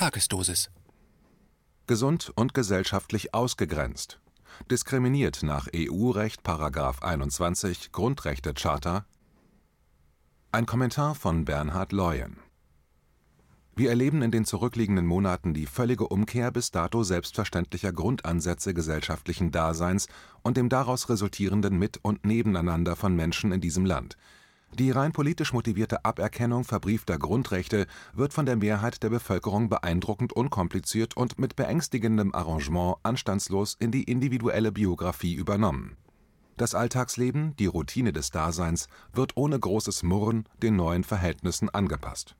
Tagesdosis. Gesund und gesellschaftlich ausgegrenzt. Diskriminiert nach EU-Recht § 21 Grundrechtecharta. Ein Kommentar von Bernhard Leuen. Wir erleben in den zurückliegenden Monaten die völlige Umkehr bis dato selbstverständlicher Grundansätze gesellschaftlichen Daseins und dem daraus resultierenden Mit und Nebeneinander von Menschen in diesem Land. Die rein politisch motivierte Aberkennung verbriefter Grundrechte wird von der Mehrheit der Bevölkerung beeindruckend unkompliziert und mit beängstigendem Arrangement anstandslos in die individuelle Biografie übernommen. Das Alltagsleben, die Routine des Daseins, wird ohne großes Murren den neuen Verhältnissen angepasst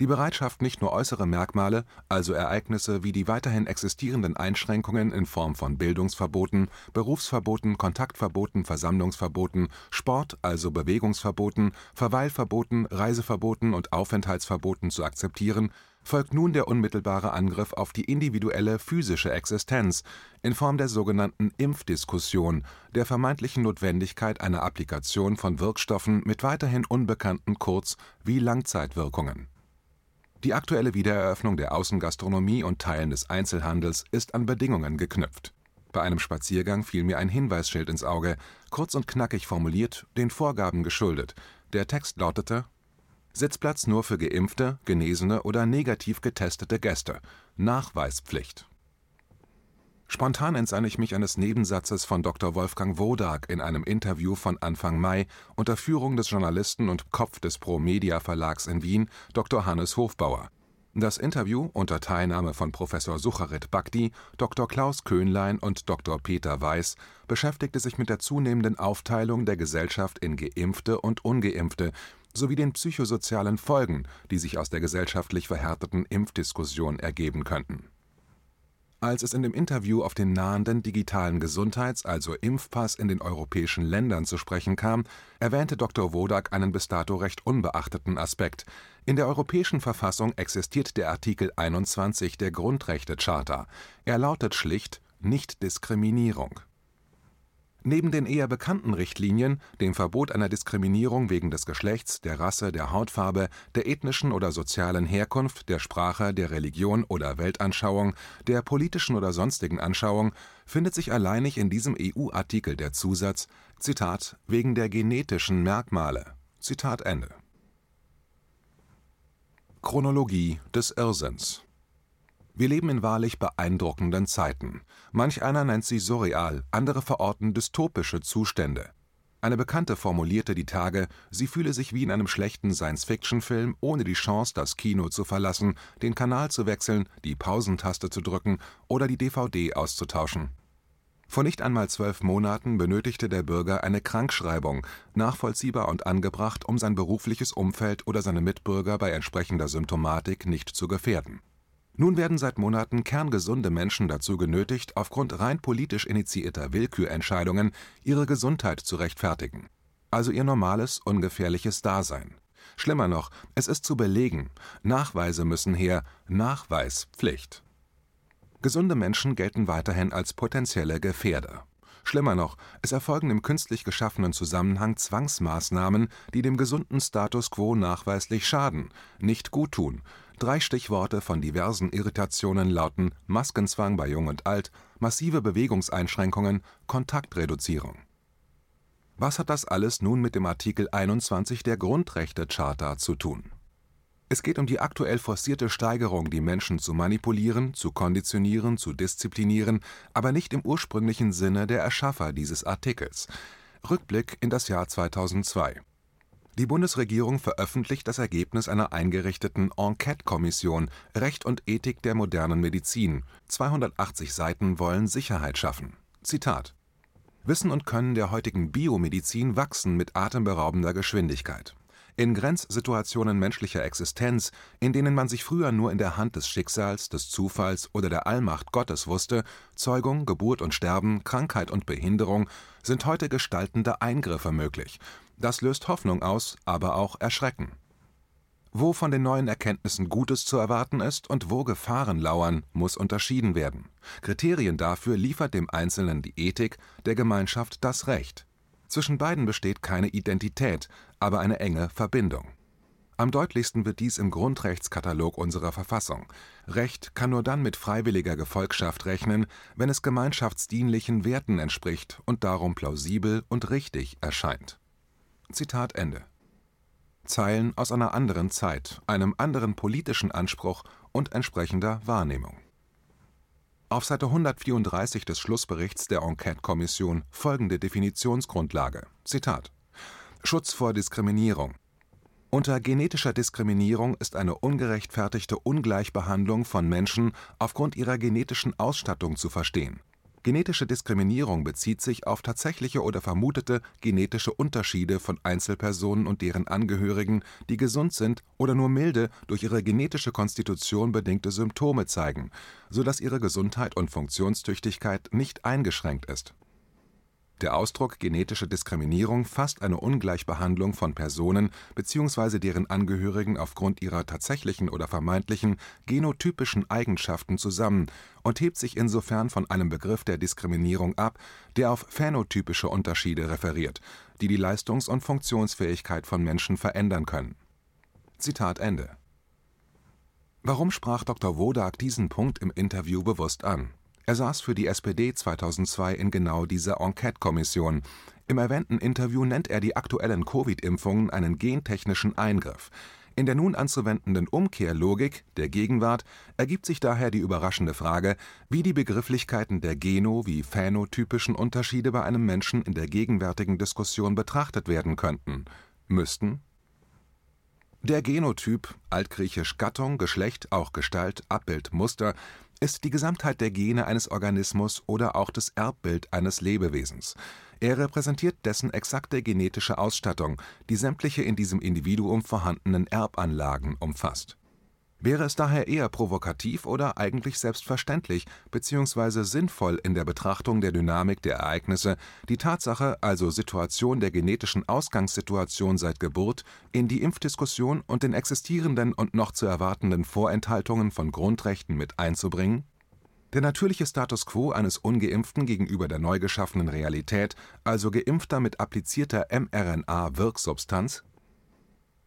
die Bereitschaft, nicht nur äußere Merkmale, also Ereignisse wie die weiterhin existierenden Einschränkungen in Form von Bildungsverboten, Berufsverboten, Kontaktverboten, Versammlungsverboten, Sport also Bewegungsverboten, Verweilverboten, Reiseverboten und Aufenthaltsverboten zu akzeptieren, folgt nun der unmittelbare Angriff auf die individuelle physische Existenz in Form der sogenannten Impfdiskussion, der vermeintlichen Notwendigkeit einer Applikation von Wirkstoffen mit weiterhin unbekannten Kurz wie Langzeitwirkungen die aktuelle Wiedereröffnung der Außengastronomie und Teilen des Einzelhandels ist an Bedingungen geknüpft. Bei einem Spaziergang fiel mir ein Hinweisschild ins Auge, kurz und knackig formuliert, den Vorgaben geschuldet. Der Text lautete Sitzplatz nur für geimpfte, genesene oder negativ getestete Gäste. Nachweispflicht Spontan entsann ich mich eines Nebensatzes von Dr. Wolfgang Wodak in einem Interview von Anfang Mai unter Führung des Journalisten und Kopf des Pro-Media Verlags in Wien, Dr. Hannes Hofbauer. Das Interview unter Teilnahme von Professor Sucharit Bhakti, Dr. Klaus Köhnlein und Dr. Peter Weiß beschäftigte sich mit der zunehmenden Aufteilung der Gesellschaft in Geimpfte und Ungeimpfte sowie den psychosozialen Folgen, die sich aus der gesellschaftlich verhärteten Impfdiskussion ergeben könnten als es in dem Interview auf den nahenden digitalen Gesundheits also Impfpass in den europäischen Ländern zu sprechen kam, erwähnte Dr. Wodak einen bis dato recht unbeachteten Aspekt: In der europäischen Verfassung existiert der Artikel 21 der Grundrechtecharta. Er lautet schlicht Nichtdiskriminierung Neben den eher bekannten Richtlinien, dem Verbot einer Diskriminierung wegen des Geschlechts, der Rasse, der Hautfarbe, der ethnischen oder sozialen Herkunft, der Sprache, der Religion oder Weltanschauung, der politischen oder sonstigen Anschauung, findet sich alleinig in diesem EU-Artikel der Zusatz „ Zitat wegen der genetischen Merkmale “Zitat Ende. Chronologie des Irrsinns wir leben in wahrlich beeindruckenden Zeiten. Manch einer nennt sie surreal, andere verorten dystopische Zustände. Eine Bekannte formulierte die Tage, sie fühle sich wie in einem schlechten Science-Fiction-Film, ohne die Chance, das Kino zu verlassen, den Kanal zu wechseln, die Pausentaste zu drücken oder die DVD auszutauschen. Vor nicht einmal zwölf Monaten benötigte der Bürger eine Krankschreibung, nachvollziehbar und angebracht, um sein berufliches Umfeld oder seine Mitbürger bei entsprechender Symptomatik nicht zu gefährden nun werden seit Monaten kerngesunde Menschen dazu genötigt, aufgrund rein politisch initiierter Willkürentscheidungen ihre Gesundheit zu rechtfertigen, also ihr normales, ungefährliches Dasein. Schlimmer noch, es ist zu belegen, Nachweise müssen her, Nachweispflicht. Gesunde Menschen gelten weiterhin als potenzielle Gefährder. Schlimmer noch, es erfolgen im künstlich geschaffenen Zusammenhang Zwangsmaßnahmen, die dem gesunden Status quo nachweislich schaden, nicht guttun Drei Stichworte von diversen Irritationen lauten Maskenzwang bei Jung und Alt, massive Bewegungseinschränkungen, Kontaktreduzierung. Was hat das alles nun mit dem Artikel 21 der Grundrechtecharta zu tun? Es geht um die aktuell forcierte Steigerung, die Menschen zu manipulieren, zu konditionieren, zu disziplinieren, aber nicht im ursprünglichen Sinne der Erschaffer dieses Artikels. Rückblick in das Jahr 2002 die Bundesregierung veröffentlicht das Ergebnis einer eingerichteten Enquete-Kommission Recht und Ethik der modernen Medizin. 280 Seiten wollen Sicherheit schaffen. Zitat Wissen und Können der heutigen Biomedizin wachsen mit atemberaubender Geschwindigkeit. In Grenzsituationen menschlicher Existenz, in denen man sich früher nur in der Hand des Schicksals, des Zufalls oder der Allmacht Gottes wusste, Zeugung, Geburt und Sterben, Krankheit und Behinderung, sind heute gestaltende Eingriffe möglich, das löst Hoffnung aus, aber auch Erschrecken. Wo von den neuen Erkenntnissen Gutes zu erwarten ist und wo Gefahren lauern, muss unterschieden werden. Kriterien dafür liefert dem Einzelnen die Ethik, der Gemeinschaft das Recht. Zwischen beiden besteht keine Identität, aber eine enge Verbindung. Am deutlichsten wird dies im Grundrechtskatalog unserer Verfassung: Recht kann nur dann mit freiwilliger Gefolgschaft rechnen, wenn es gemeinschaftsdienlichen Werten entspricht und darum plausibel und richtig erscheint. Zitat Ende. Zeilen aus einer anderen Zeit, einem anderen politischen Anspruch und entsprechender Wahrnehmung. Auf Seite 134 des Schlussberichts der Enquete-Kommission folgende Definitionsgrundlage: Zitat Schutz vor Diskriminierung unter genetischer Diskriminierung ist eine ungerechtfertigte Ungleichbehandlung von Menschen aufgrund ihrer genetischen Ausstattung zu verstehen. Genetische Diskriminierung bezieht sich auf tatsächliche oder vermutete genetische Unterschiede von Einzelpersonen und deren Angehörigen, die gesund sind oder nur milde durch ihre genetische Konstitution bedingte Symptome zeigen, so dass ihre Gesundheit und Funktionstüchtigkeit nicht eingeschränkt ist der Ausdruck genetische Diskriminierung fasst eine Ungleichbehandlung von Personen bzw. deren Angehörigen aufgrund ihrer tatsächlichen oder vermeintlichen genotypischen Eigenschaften zusammen und hebt sich insofern von einem Begriff der Diskriminierung ab, der auf phänotypische Unterschiede referiert, die die Leistungs und Funktionsfähigkeit von Menschen verändern können. Zitat Ende. Warum sprach Dr. Wodak diesen Punkt im Interview bewusst an er saß für die SPD 2002 in genau dieser Enquete-Kommission. Im erwähnten Interview nennt er die aktuellen Covid-Impfungen einen gentechnischen Eingriff. In der nun anzuwendenden Umkehrlogik der Gegenwart ergibt sich daher die überraschende Frage, wie die Begrifflichkeiten der geno wie phänotypischen Unterschiede bei einem Menschen in der gegenwärtigen Diskussion betrachtet werden könnten. Müssten? Der Genotyp (altgriechisch Gattung, Geschlecht, auch Gestalt, Abbild, Muster ist die Gesamtheit der Gene eines Organismus oder auch das Erbbild eines Lebewesens. Er repräsentiert dessen exakte genetische Ausstattung, die sämtliche in diesem Individuum vorhandenen Erbanlagen umfasst Wäre es daher eher provokativ oder eigentlich selbstverständlich bzw. sinnvoll in der Betrachtung der Dynamik der Ereignisse, die Tatsache, also Situation der genetischen Ausgangssituation seit Geburt, in die Impfdiskussion und den existierenden und noch zu erwartenden Vorenthaltungen von Grundrechten mit einzubringen? Der natürliche Status quo eines ungeimpften gegenüber der neu geschaffenen Realität, also Geimpfter mit applizierter mRNA-Wirksubstanz?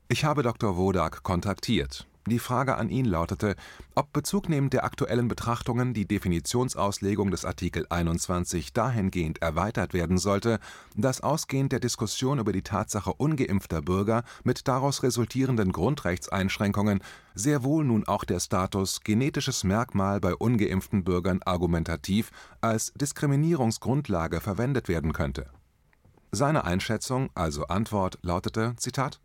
Ich habe Dr. Wodak kontaktiert die Frage an ihn lautete, ob bezugnehmend der aktuellen Betrachtungen die Definitionsauslegung des Artikel 21 dahingehend erweitert werden sollte, dass ausgehend der Diskussion über die Tatsache ungeimpfter Bürger mit daraus resultierenden Grundrechtseinschränkungen sehr wohl nun auch der Status genetisches Merkmal bei ungeimpften Bürgern argumentativ als Diskriminierungsgrundlage verwendet werden könnte. Seine Einschätzung, also Antwort, lautete: Zitat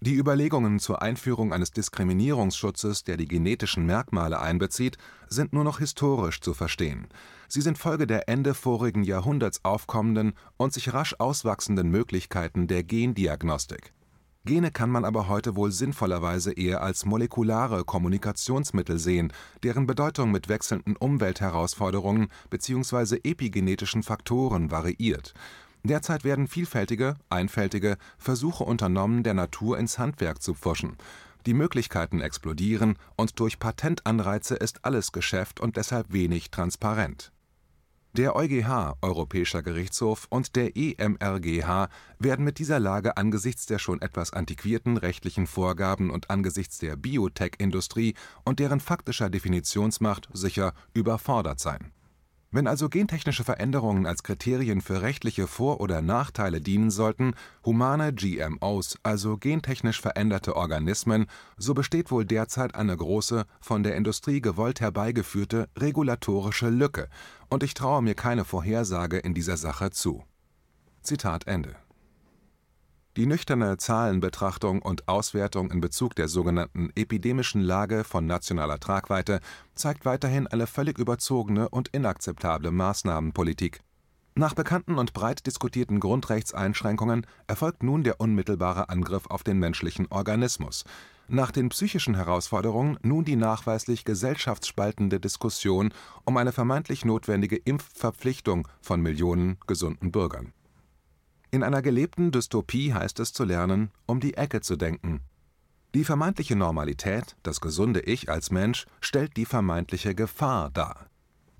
die Überlegungen zur Einführung eines Diskriminierungsschutzes, der die genetischen Merkmale einbezieht, sind nur noch historisch zu verstehen. Sie sind Folge der Ende vorigen Jahrhunderts aufkommenden und sich rasch auswachsenden Möglichkeiten der Gendiagnostik. Gene kann man aber heute wohl sinnvollerweise eher als molekulare Kommunikationsmittel sehen, deren Bedeutung mit wechselnden Umweltherausforderungen bzw. epigenetischen Faktoren variiert Derzeit werden vielfältige, einfältige Versuche unternommen, der Natur ins Handwerk zu pfuschen. Die Möglichkeiten explodieren, und durch Patentanreize ist alles Geschäft und deshalb wenig transparent. Der EuGH (Europäischer Gerichtshof) und der EMRGH werden mit dieser Lage angesichts der schon etwas antiquierten rechtlichen Vorgaben und angesichts der Biotech-Industrie und deren faktischer Definitionsmacht sicher überfordert sein wenn also gentechnische Veränderungen als Kriterien für rechtliche Vor oder Nachteile dienen sollten, humane GMOs, also gentechnisch veränderte Organismen, so besteht wohl derzeit eine große, von der Industrie gewollt herbeigeführte regulatorische Lücke, und ich traue mir keine Vorhersage in dieser Sache zu. Zitat Ende die nüchterne Zahlenbetrachtung und Auswertung in Bezug der sogenannten epidemischen Lage von nationaler Tragweite zeigt weiterhin eine völlig überzogene und inakzeptable Maßnahmenpolitik. Nach bekannten und breit diskutierten Grundrechtseinschränkungen erfolgt nun der unmittelbare Angriff auf den menschlichen Organismus, nach den psychischen Herausforderungen nun die nachweislich gesellschaftsspaltende Diskussion um eine vermeintlich notwendige Impfverpflichtung von Millionen gesunden Bürgern in einer gelebten Dystopie heißt es zu lernen, um die Ecke zu denken. Die vermeintliche Normalität, das gesunde Ich als Mensch, stellt die vermeintliche Gefahr dar.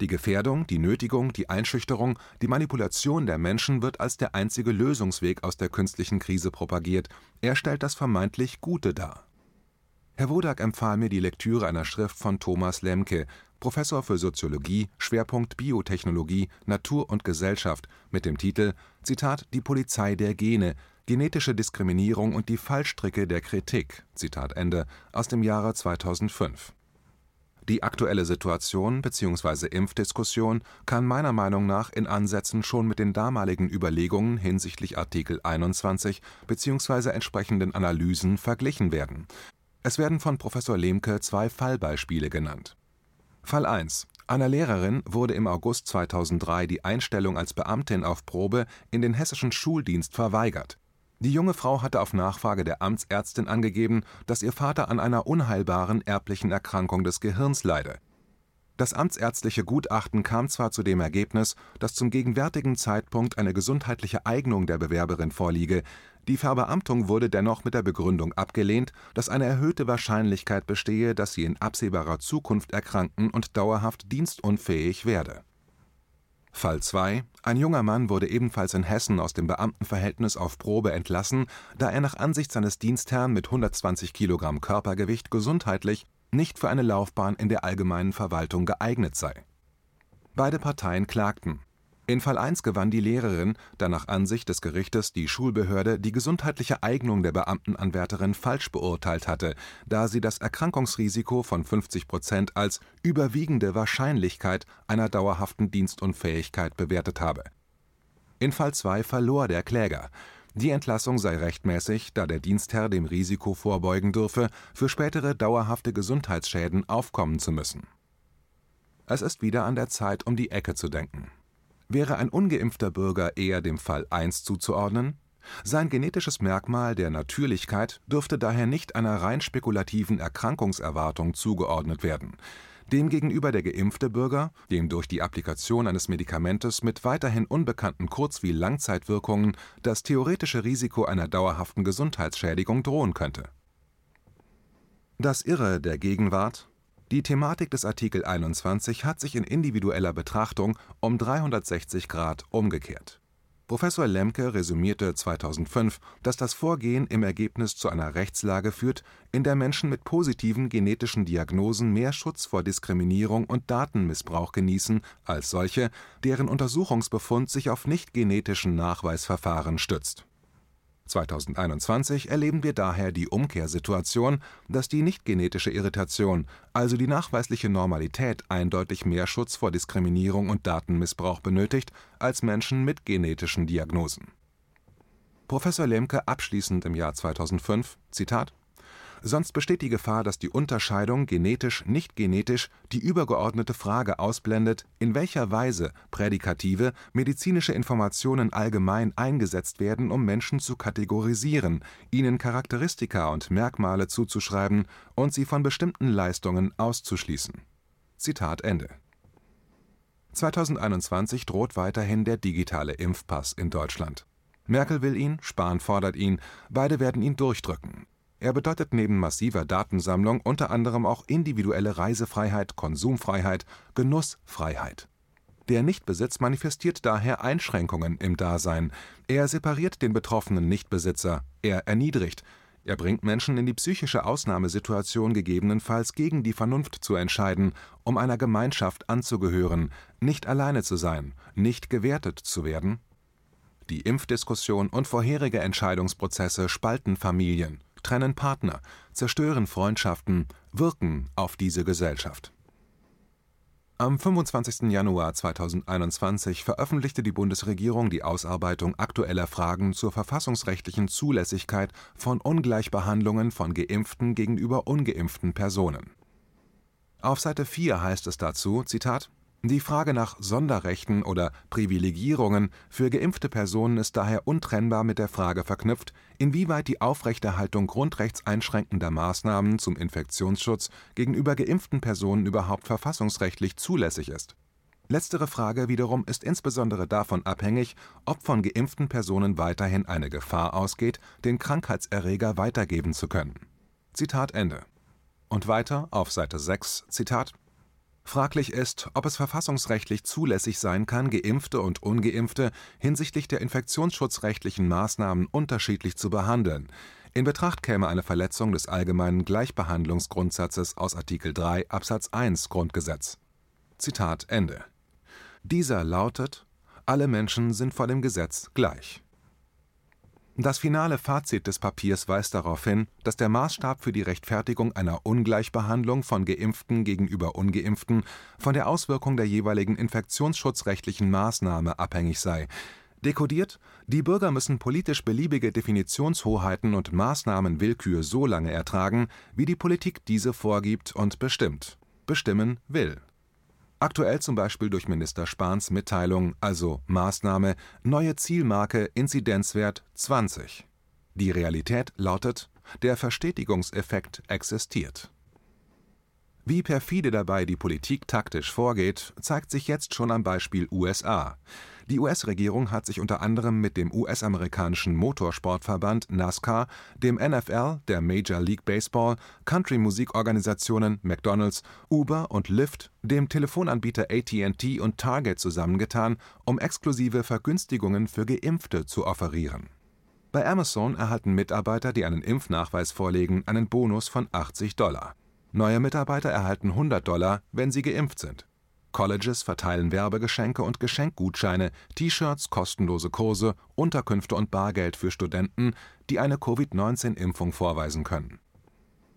Die Gefährdung, die Nötigung, die Einschüchterung, die Manipulation der Menschen wird als der einzige Lösungsweg aus der künstlichen Krise propagiert, er stellt das vermeintlich Gute dar. Herr Wodak empfahl mir die Lektüre einer Schrift von Thomas Lemke, Professor für Soziologie, Schwerpunkt Biotechnologie, Natur und Gesellschaft, mit dem Titel „ Zitat Die Polizei der Gene – Genetische Diskriminierung und die Fallstricke der Kritik “Zitat Ende, aus dem Jahre 2005 die aktuelle Situation bzw. Impfdiskussion kann meiner Meinung nach in Ansätzen schon mit den damaligen Überlegungen hinsichtlich Artikel 21 bzw. entsprechenden Analysen verglichen werden. Es werden von Professor Lemke zwei Fallbeispiele genannt. Fall 1: Einer Lehrerin wurde im August 2003 die Einstellung als Beamtin auf Probe in den hessischen Schuldienst verweigert die junge Frau hatte auf Nachfrage der Amtsärztin angegeben, dass ihr Vater an einer unheilbaren erblichen Erkrankung des Gehirns leide. Das amtsärztliche Gutachten kam zwar zu dem Ergebnis, dass zum gegenwärtigen Zeitpunkt eine gesundheitliche Eignung der Bewerberin vorliege, die Verbeamtung wurde dennoch mit der Begründung abgelehnt, dass eine erhöhte Wahrscheinlichkeit bestehe, dass sie in absehbarer Zukunft erkranken und dauerhaft dienstunfähig werde. Fall 2: Ein junger Mann wurde ebenfalls in Hessen aus dem Beamtenverhältnis auf Probe entlassen, da er nach Ansicht seines Dienstherrn mit 120 Kilogramm Körpergewicht gesundheitlich nicht für eine Laufbahn in der allgemeinen Verwaltung geeignet sei. Beide Parteien klagten in Fall 1 gewann die Lehrerin, da nach Ansicht des Gerichtes die Schulbehörde die gesundheitliche Eignung der Beamtenanwärterin falsch beurteilt hatte, da sie das Erkrankungsrisiko von 50 Prozent als „ überwiegende Wahrscheinlichkeit “einer dauerhaften Dienstunfähigkeit bewertet habe. In Fall 2 verlor der Kläger. Die Entlassung sei rechtmäßig, da der Dienstherr dem Risiko vorbeugen dürfe, für spätere dauerhafte Gesundheitsschäden aufkommen zu müssen. Es ist wieder an der Zeit, um die Ecke zu denken Wäre ein ungeimpfter Bürger eher dem Fall 1 zuzuordnen? Sein genetisches Merkmal der Natürlichkeit dürfte daher nicht einer rein spekulativen Erkrankungserwartung zugeordnet werden. Demgegenüber der geimpfte Bürger, dem durch die Applikation eines Medikamentes mit weiterhin unbekannten Kurz wie Langzeitwirkungen das theoretische Risiko einer dauerhaften Gesundheitsschädigung drohen könnte. Das Irre der Gegenwart die Thematik des Artikel 21 hat sich in individueller Betrachtung um 360 Grad umgekehrt. Professor Lemke resümierte 2005, dass das Vorgehen im Ergebnis zu einer Rechtslage führt, in der Menschen mit positiven genetischen Diagnosen mehr Schutz vor Diskriminierung und Datenmissbrauch genießen als solche, deren Untersuchungsbefund sich auf nicht-genetischen Nachweisverfahren stützt 2021 erleben wir daher die Umkehrsituation, dass die nicht-genetische Irritation, also die nachweisliche Normalität eindeutig mehr Schutz vor Diskriminierung und Datenmissbrauch benötigt als Menschen mit genetischen Diagnosen. Professor Lemke abschließend im Jahr 2005: Zitat Sonst besteht die Gefahr, dass die Unterscheidung genetisch/nicht genetisch die übergeordnete Frage ausblendet, in welcher Weise prädikative medizinische Informationen allgemein eingesetzt werden, um Menschen zu kategorisieren, ihnen Charakteristika und Merkmale zuzuschreiben und sie von bestimmten Leistungen auszuschließen. Zitat Ende. “2021 droht weiterhin der digitale Impfpass in Deutschland. Merkel will ihn, Spahn fordert ihn, beide werden ihn durchdrücken er bedeutet neben massiver Datensammlung unter anderem auch individuelle Reisefreiheit, Konsumfreiheit, Genussfreiheit. Der Nichtbesitz manifestiert daher Einschränkungen im Dasein. Er separiert den betroffenen Nichtbesitzer, er erniedrigt, er bringt Menschen in die psychische Ausnahmesituation, gegebenenfalls gegen die Vernunft zu entscheiden, um einer Gemeinschaft anzugehören, nicht alleine zu sein, nicht gewertet zu werden. Die Impfdiskussion und vorherige Entscheidungsprozesse spalten Familien trennen Partner, zerstören Freundschaften, wirken auf diese Gesellschaft. Am 25. Januar 2021 veröffentlichte die Bundesregierung die Ausarbeitung aktueller Fragen zur verfassungsrechtlichen Zulässigkeit von Ungleichbehandlungen von geimpften gegenüber ungeimpften Personen. Auf Seite 4 heißt es dazu: Zitat die Frage nach Sonderrechten oder Privilegierungen für geimpfte Personen ist daher untrennbar mit der Frage verknüpft, inwieweit die Aufrechterhaltung grundrechtseinschränkender Maßnahmen zum Infektionsschutz gegenüber geimpften Personen überhaupt verfassungsrechtlich zulässig ist. Letztere Frage wiederum ist insbesondere davon abhängig, ob von geimpften Personen weiterhin eine Gefahr ausgeht, den Krankheitserreger weitergeben zu können. Zitat Ende. Und weiter auf Seite 6, Zitat Fraglich ist, ob es verfassungsrechtlich zulässig sein kann, Geimpfte und Ungeimpfte hinsichtlich der infektionsschutzrechtlichen Maßnahmen unterschiedlich zu behandeln. In Betracht käme eine Verletzung des allgemeinen Gleichbehandlungsgrundsatzes aus Artikel 3 Absatz 1 Grundgesetz. Zitat Ende. Dieser lautet: Alle Menschen sind vor dem Gesetz gleich das finale Fazit des Papiers weist darauf hin, dass der Maßstab für die Rechtfertigung einer Ungleichbehandlung von Geimpften gegenüber Ungeimpften von der Auswirkung der jeweiligen infektionsschutzrechtlichen Maßnahme abhängig sei. Dekodiert: Die Bürger müssen politisch beliebige Definitionshoheiten und Maßnahmenwillkür so lange ertragen, wie die Politik diese vorgibt und bestimmt (bestimmen will Aktuell zum Beispiel durch Minister Spahns Mitteilung, also Maßnahme neue Zielmarke Inzidenzwert 20. Die Realität lautet: Der Verstetigungseffekt existiert. Wie perfide dabei die Politik taktisch vorgeht, zeigt sich jetzt schon am Beispiel USA die US-Regierung hat sich unter anderem mit dem US-amerikanischen Motorsportverband NASCAR, dem NFL, der Major League Baseball, Country-Musikorganisationen McDonald's, Uber und Lyft, dem Telefonanbieter AT&T und Target zusammengetan, um exklusive Vergünstigungen für Geimpfte zu offerieren. Bei Amazon erhalten Mitarbeiter, die einen Impfnachweis vorlegen, einen Bonus von 80 Dollar. Neue Mitarbeiter erhalten 100 Dollar, wenn sie geimpft sind Colleges verteilen Werbegeschenke und Geschenkgutscheine, T-Shirts, kostenlose Kurse, Unterkünfte und Bargeld für Studenten, die eine Covid-19-Impfung vorweisen können.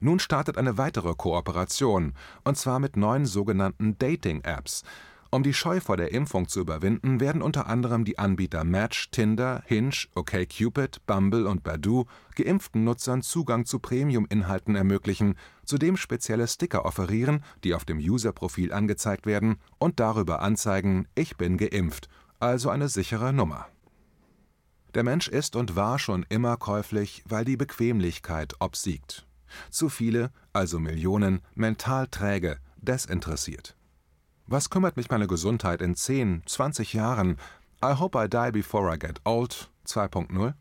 Nun startet eine weitere Kooperation, und zwar mit neun sogenannten Dating-Apps um die Scheu vor der Impfung zu überwinden, werden unter anderem die Anbieter Match, Tinder, Hinge, OkCupid, Bumble und Badoo geimpften Nutzern Zugang zu Premium-Inhalten ermöglichen, zudem spezielle Sticker offerieren, die auf dem User-Profil angezeigt werden und darüber anzeigen „ Ich bin geimpft “, also eine sichere Nummer. Der Mensch ist und war schon immer käuflich, weil die Bequemlichkeit obsiegt. Zu viele, also Millionen, mental träge, desinteressiert was kümmert mich meine Gesundheit in 10, 20 Jahren? I hope I die before I get old 2.0?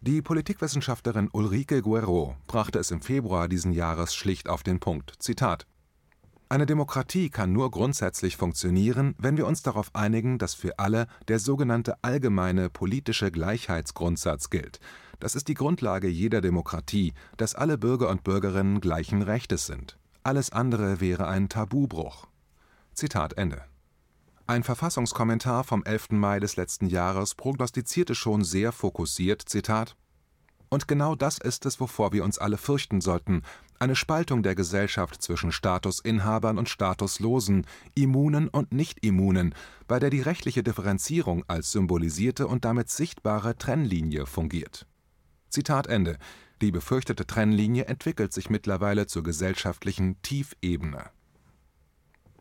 Die Politikwissenschaftlerin Ulrike Guerreau brachte es im Februar diesen Jahres schlicht auf den Punkt. Zitat eine Demokratie kann nur grundsätzlich funktionieren, wenn wir uns darauf einigen, dass für alle der sogenannte allgemeine politische Gleichheitsgrundsatz gilt. Das ist die Grundlage jeder Demokratie, dass alle Bürger und Bürgerinnen gleichen Rechtes sind. Alles andere wäre ein Tabubruch. Zitat Ende. Ein Verfassungskommentar vom 11. Mai des letzten Jahres prognostizierte schon sehr fokussiert: Zitat und genau das ist es, wovor wir uns alle fürchten sollten: eine Spaltung der Gesellschaft zwischen Statusinhabern und Statuslosen, Immunen und Nicht-Immunen, bei der die rechtliche Differenzierung als symbolisierte und damit sichtbare Trennlinie fungiert. Zitat Ende. Die befürchtete Trennlinie entwickelt sich mittlerweile zur gesellschaftlichen Tiefebene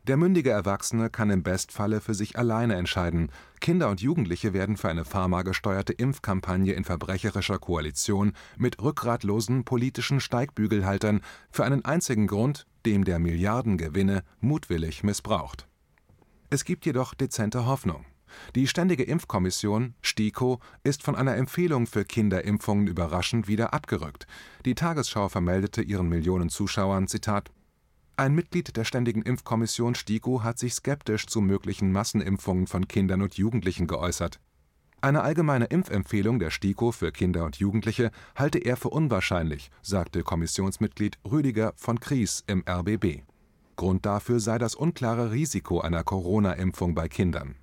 der mündige Erwachsene kann im Bestfalle für sich alleine entscheiden, Kinder und Jugendliche werden für eine pharmagesteuerte Impfkampagne in verbrecherischer Koalition mit rückgratlosen politischen Steigbügelhaltern für einen einzigen Grund, dem der Milliardengewinne, mutwillig missbraucht. Es gibt jedoch dezente Hoffnung. Die Ständige Impfkommission (STIKO) ist von einer Empfehlung für Kinderimpfungen überraschend wieder abgerückt. Die Tagesschau vermeldete ihren Millionen Zuschauern: Zitat ein Mitglied der Ständigen Impfkommission (STIKO) hat sich skeptisch zu möglichen Massenimpfungen von Kindern und Jugendlichen geäußert. Eine allgemeine Impfempfehlung der STIKO für Kinder und Jugendliche halte er für unwahrscheinlich, sagte Kommissionsmitglied Rüdiger von Kries im RBB. Grund dafür sei das unklare Risiko einer Corona-Impfung bei Kindern.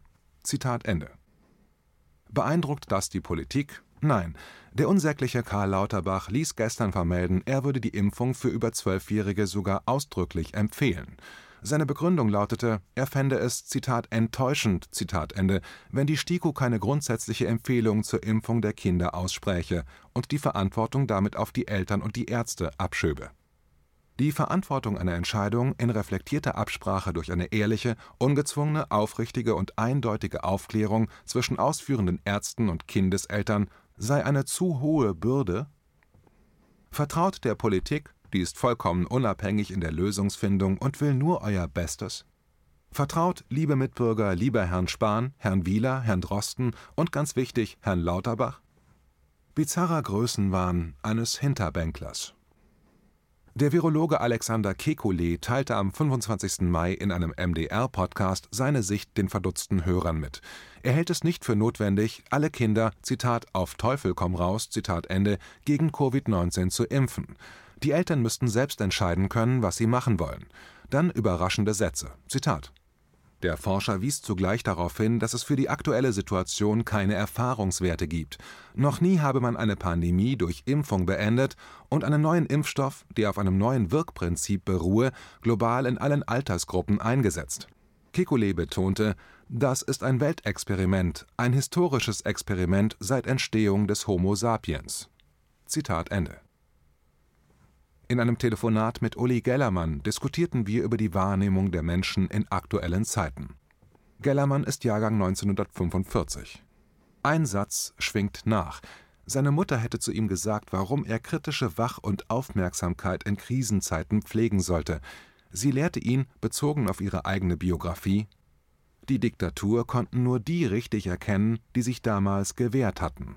Beeindruckt das die Politik Nein, der unsägliche Karl Lauterbach ließ gestern vermelden, er würde die Impfung für über Zwölfjährige sogar ausdrücklich empfehlen. Seine Begründung lautete, er fände es Zitat enttäuschend Zitat Ende, wenn die STIKO keine grundsätzliche Empfehlung zur Impfung der Kinder ausspräche und die Verantwortung damit auf die Eltern und die Ärzte abschöbe. Die Verantwortung einer Entscheidung in reflektierter Absprache durch eine ehrliche, ungezwungene, aufrichtige und eindeutige Aufklärung zwischen ausführenden Ärzten und Kindeseltern sei eine zu hohe Bürde? Vertraut der Politik, die ist vollkommen unabhängig in der Lösungsfindung und will nur euer Bestes? Vertraut, liebe Mitbürger, lieber Herrn Spahn, Herrn Wieler, Herrn Drosten und ganz wichtig, Herrn Lauterbach? Bizarrer Größenwahn eines Hinterbänklers. Der Virologe Alexander Kekulé teilte am 25. Mai in einem MDR-Podcast seine Sicht den verdutzten Hörern mit. Er hält es nicht für notwendig, alle Kinder „ Zitat, auf Teufel komm raus Zitat Ende, gegen Covid-19 zu impfen. Die Eltern müssten selbst entscheiden können, was sie machen wollen. Dann überraschende Sätze. Zitat der Forscher wies zugleich darauf hin, dass es für die aktuelle Situation keine Erfahrungswerte gibt. Noch nie habe man eine Pandemie durch Impfung beendet und einen neuen Impfstoff, der auf einem neuen Wirkprinzip beruhe, global in allen Altersgruppen eingesetzt. Kekulé betonte, das ist ein Weltexperiment, ein historisches Experiment seit Entstehung des Homo sapiens. Zitat Ende in einem Telefonat mit Uli Gellermann diskutierten wir über die Wahrnehmung der Menschen in aktuellen Zeiten. Gellermann ist Jahrgang 1945. Ein Satz schwingt nach. Seine Mutter hätte zu ihm gesagt, warum er kritische Wach- und Aufmerksamkeit in Krisenzeiten pflegen sollte. Sie lehrte ihn, bezogen auf ihre eigene Biografie, die Diktatur konnten nur die richtig erkennen, die sich damals gewehrt hatten